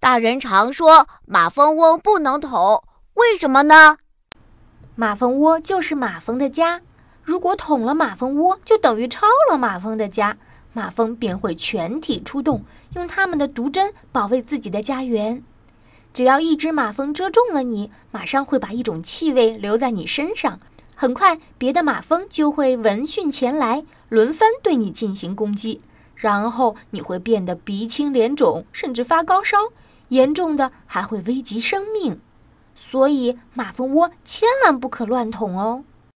大人常说马蜂窝不能捅，为什么呢？马蜂窝就是马蜂的家，如果捅了马蜂窝，就等于抄了马蜂的家，马蜂便会全体出动，用它们的毒针保卫自己的家园。只要一只马蜂蛰中了你，马上会把一种气味留在你身上，很快别的马蜂就会闻讯前来，轮番对你进行攻击，然后你会变得鼻青脸肿，甚至发高烧。严重的还会危及生命，所以马蜂窝千万不可乱捅哦。